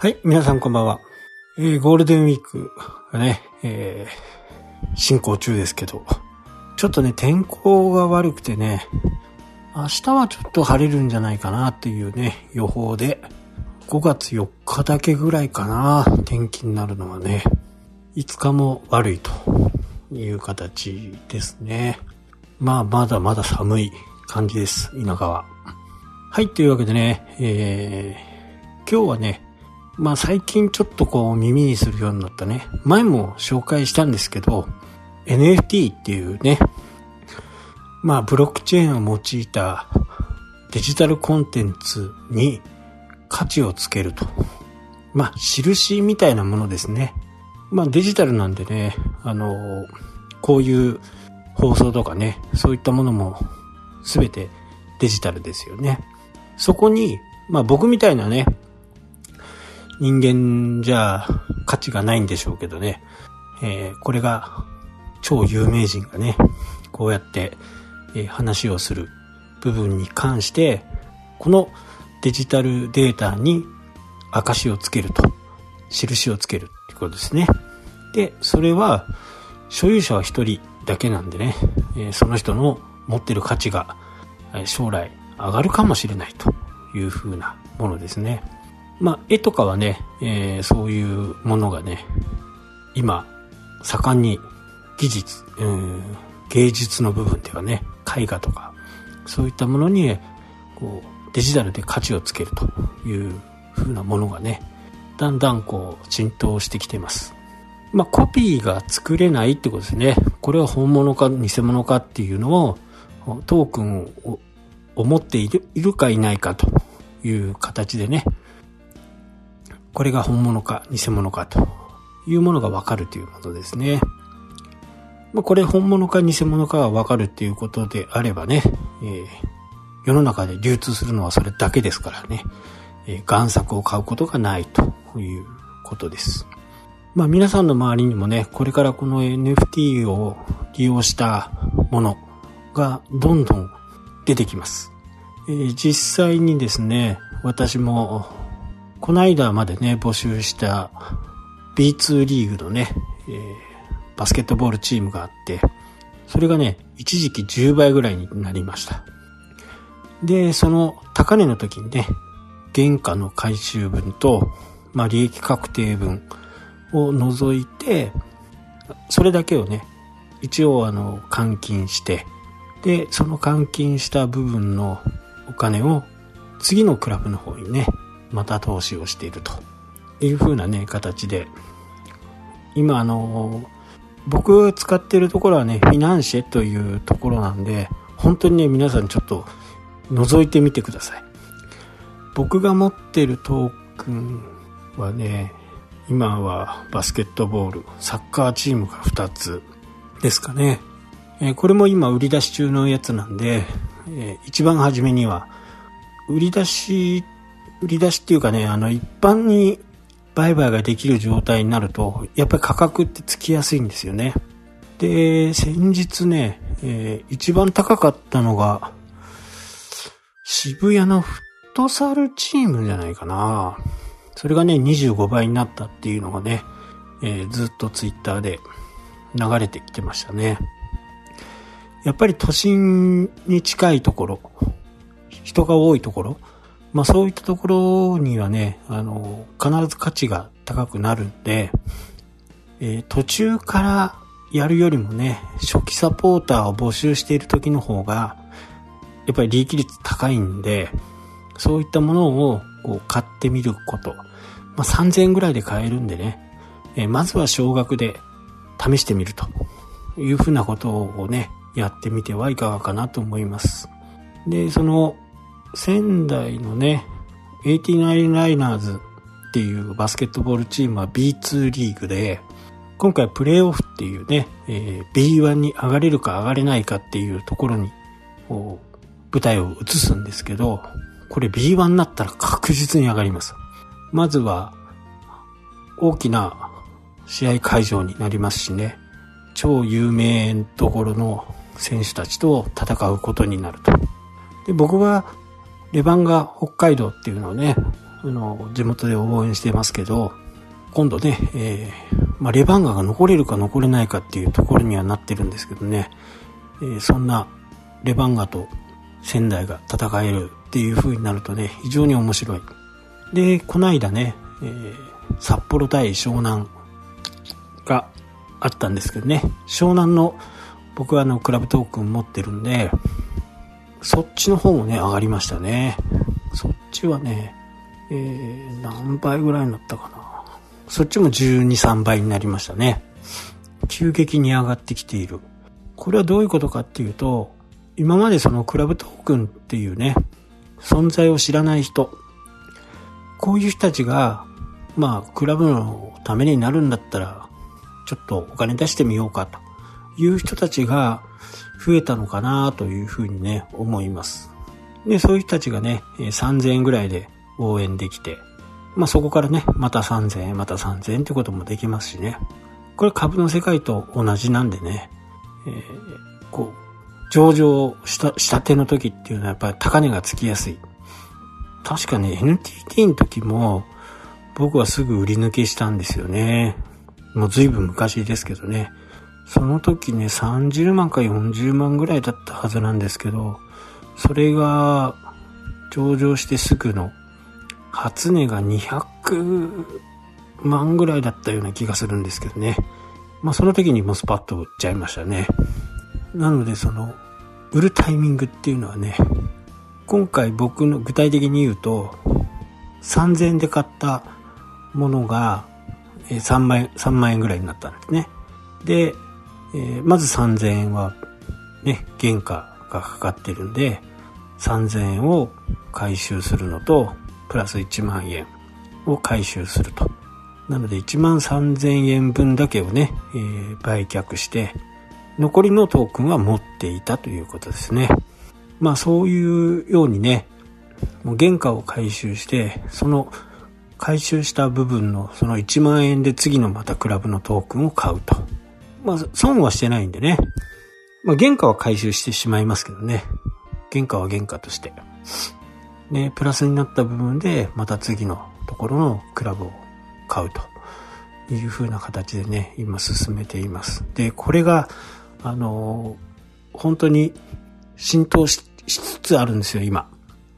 はい、皆さんこんばんは。えー、ゴールデンウィークがね、えー、進行中ですけど、ちょっとね、天候が悪くてね、明日はちょっと晴れるんじゃないかなっていうね、予報で、5月4日だけぐらいかな、天気になるのはね、5日も悪いという形ですね。まあ、まだまだ寒い感じです、田舎は。はい、というわけでね、えー、今日はね、まあ最近ちょっとこう耳にするようになったね。前も紹介したんですけど、NFT っていうね、まあブロックチェーンを用いたデジタルコンテンツに価値をつけると。まあ印みたいなものですね。まあデジタルなんでね、あの、こういう放送とかね、そういったものも全てデジタルですよね。そこに、まあ僕みたいなね、人間じゃ価値がないんでしょうけどね、えー、これが超有名人がね、こうやって、えー、話をする部分に関して、このデジタルデータに証をつけると、印をつけるってことですね。で、それは所有者は一人だけなんでね、えー、その人の持ってる価値が将来上がるかもしれないというふうなものですね。まあ、絵とかはね、えー、そういうものがね、今、盛んに技術、うん、芸術の部分ではね、絵画とか、そういったものに、こう、デジタルで価値をつけるという風なものがね、だんだんこう、浸透してきてます。まあ、コピーが作れないってことですね。これは本物か偽物かっていうのを、トークンを持っているいるかいないかという形でね、これが本物か偽物かというものがわかるということですね。まあ、これ本物か偽物かがわかるっていうことであればね、えー、世の中で流通するのはそれだけですからね、えー、贋作を買うことがないということです。まあ皆さんの周りにもね、これからこの NFT を利用したものがどんどん出てきます。えー、実際にですね、私もこの間までね、募集した B2 リーグのね、えー、バスケットボールチームがあって、それがね、一時期10倍ぐらいになりました。で、その高値の時にね、原価の回収分と、まあ利益確定分を除いて、それだけをね、一応あの、換金して、で、その換金した部分のお金を次のクラブの方にね、また投資をしているという風なね、形で、今あの、僕使ってるところはね、フィナンシェというところなんで、本当にね、皆さんちょっと覗いてみてください。僕が持ってるトークンはね、今はバスケットボール、サッカーチームが2つですかね。えこれも今売り出し中のやつなんで、え一番初めには、売り出し売り出しっていうかね、あの、一般に売買ができる状態になると、やっぱり価格ってつきやすいんですよね。で、先日ね、えー、一番高かったのが、渋谷のフットサルチームじゃないかな。それがね、25倍になったっていうのがね、えー、ずっとツイッターで流れてきてましたね。やっぱり都心に近いところ、人が多いところ、まあそういったところにはね、あの、必ず価値が高くなるんで、えー、途中からやるよりもね、初期サポーターを募集している時の方が、やっぱり利益率高いんで、そういったものをこう買ってみること。まあ3000円ぐらいで買えるんでね、えー、まずは少額で試してみるというふうなことをね、やってみてはいかがかなと思います。で、その仙台のね、89ライナーズっていうバスケットボールチームは B2 リーグで、今回プレーオフっていうね、えー、B1 に上がれるか上がれないかっていうところに、こう、舞台を移すんですけど、これ B1 になったら確実に上がります。まずは、大きな試合会場になりますしね、超有名どころの選手たちと戦うことになると。で僕がレバンガ北海道っていうのをね、あの、地元で応援してますけど、今度ね、えー、まあ、レバンガが残れるか残れないかっていうところにはなってるんですけどね、えー、そんなレバンガと仙台が戦えるっていう風になるとね、非常に面白い。で、この間ね、えー、札幌対湘南があったんですけどね、湘南の僕はあのクラブトークン持ってるんで、そっちの方もね、上がりましたね。そっちはね、えー、何倍ぐらいになったかな。そっちも12、3倍になりましたね。急激に上がってきている。これはどういうことかっていうと、今までそのクラブトークンっていうね、存在を知らない人、こういう人たちが、まあ、クラブのためになるんだったら、ちょっとお金出してみようかという人たちが増えたのかなというふうにね、思います。で、そういう人たちがね、3000円ぐらいで応援できて、まあそこからね、また3000円、また3000円ってこともできますしね。これ株の世界と同じなんでね、えー、こう、上場した、したての時っていうのはやっぱり高値がつきやすい。確かね、NTT の時も僕はすぐ売り抜けしたんですよね。もう随分昔ですけどね。その時ね、30万か40万ぐらいだったはずなんですけど、それが上場してすぐの初値が200万ぐらいだったような気がするんですけどね。まあその時にもスパッと売っちゃいましたね。なのでその、売るタイミングっていうのはね、今回僕の具体的に言うと、3000円で買ったものが3万円、3万円ぐらいになったんですね。で、えー、まず3000円はね、原価がかかってるんで、3000円を回収するのと、プラス1万円を回収すると。なので1万3000円分だけをね、えー、売却して、残りのトークンは持っていたということですね。まあそういうようにね、もう原価を回収して、その回収した部分のその1万円で次のまたクラブのトークンを買うと。まあ損はしてないんでね。まあ原価は回収してしまいますけどね。原価は原価として。ね、プラスになった部分で、また次のところのクラブを買うという風な形でね、今進めています。で、これが、あの、本当に浸透しつつあるんですよ、今。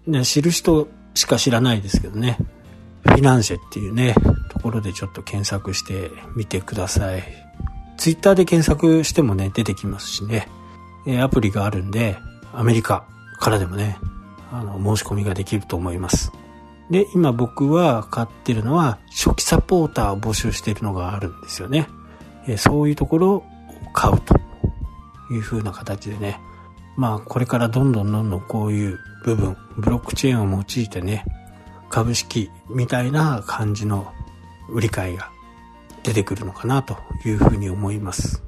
ね、知る人しか知らないですけどね。フィナンシェっていうね、ところでちょっと検索してみてください。ツイッターで検索してもね、出てきますしね。えアプリがあるんで、アメリカからでもね、あの、申し込みができると思います。で、今僕は買ってるのは、初期サポーターを募集しているのがあるんですよね。えそういうところを買うという風な形でね。まあ、これからどんどんどんどんこういう部分、ブロックチェーンを用いてね、株式みたいな感じの売り買いが出てくるのかなというふうに思います。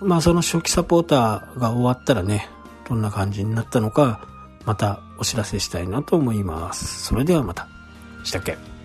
まあその初期サポーターが終わったらね、どんな感じになったのか、またお知らせしたいなと思います。それではまた。したっけ？